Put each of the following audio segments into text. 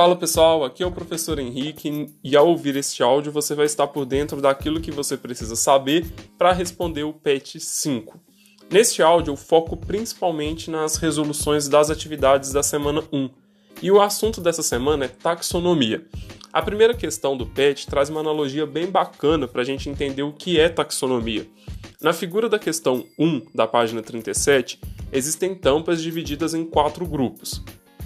Fala pessoal, aqui é o professor Henrique e ao ouvir este áudio você vai estar por dentro daquilo que você precisa saber para responder o PET 5. Neste áudio eu foco principalmente nas resoluções das atividades da semana 1 e o assunto dessa semana é taxonomia. A primeira questão do PET traz uma analogia bem bacana para a gente entender o que é taxonomia. Na figura da questão 1 da página 37, existem tampas divididas em quatro grupos.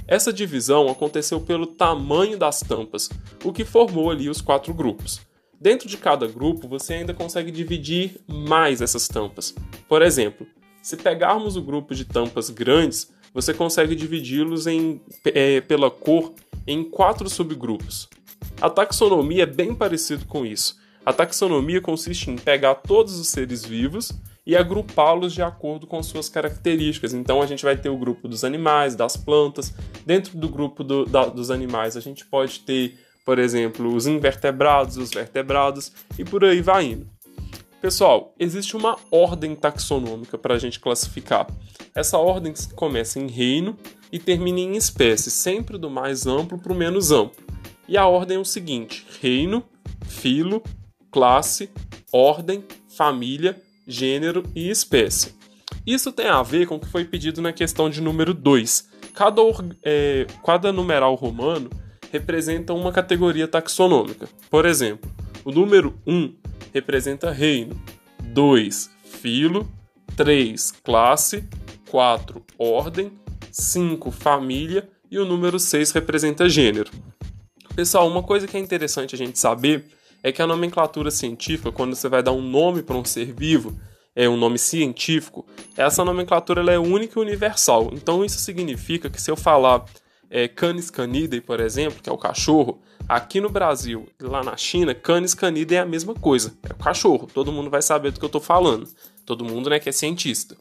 Essa divisão aconteceu pelo tamanho das tampas, o que formou ali os quatro grupos. Dentro de cada grupo, você ainda consegue dividir mais essas tampas. Por exemplo, se pegarmos o grupo de tampas grandes, você consegue dividi-los é, pela cor em quatro subgrupos. A taxonomia é bem parecido com isso. A taxonomia consiste em pegar todos os seres vivos e agrupá-los de acordo com suas características. Então a gente vai ter o grupo dos animais, das plantas. Dentro do grupo do, da, dos animais a gente pode ter, por exemplo, os invertebrados, os vertebrados e por aí vai indo. Pessoal, existe uma ordem taxonômica para a gente classificar. Essa ordem começa em reino e termina em espécie, sempre do mais amplo para o menos amplo. E a ordem é o seguinte: reino, filo, classe, ordem, família, gênero e espécie. Isso tem a ver com o que foi pedido na questão de número 2. Cada, é, cada numeral romano representa uma categoria taxonômica. Por exemplo, o número 1 representa reino, 2 filo, 3 classe, 4 ordem, 5 família e o número 6 representa gênero. Pessoal, uma coisa que é interessante a gente saber é que a nomenclatura científica, quando você vai dar um nome para um ser vivo, é um nome científico, essa nomenclatura é única e universal. Então isso significa que se eu falar é, Canis canidae, por exemplo, que é o cachorro, aqui no Brasil e lá na China, Canis canidae é a mesma coisa, é o cachorro. Todo mundo vai saber do que eu estou falando. Todo mundo, né, que é cientista.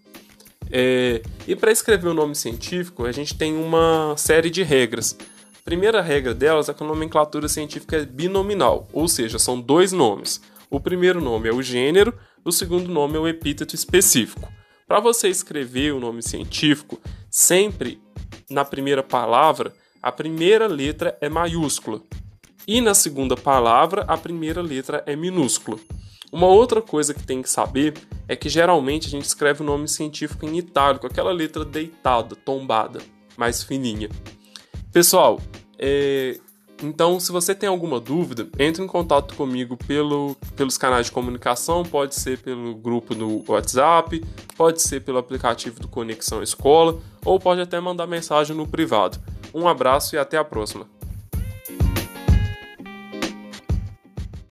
É, e para escrever o nome científico, a gente tem uma série de regras primeira regra delas é que a nomenclatura científica é binominal, ou seja, são dois nomes. O primeiro nome é o gênero, o segundo nome é o epíteto específico. Para você escrever o nome científico, sempre na primeira palavra, a primeira letra é maiúscula. E na segunda palavra, a primeira letra é minúscula. Uma outra coisa que tem que saber é que geralmente a gente escreve o nome científico em itálico, aquela letra deitada, tombada, mais fininha. Pessoal, é, então se você tem alguma dúvida, entre em contato comigo pelo, pelos canais de comunicação, pode ser pelo grupo do WhatsApp, pode ser pelo aplicativo do Conexão Escola, ou pode até mandar mensagem no privado. Um abraço e até a próxima.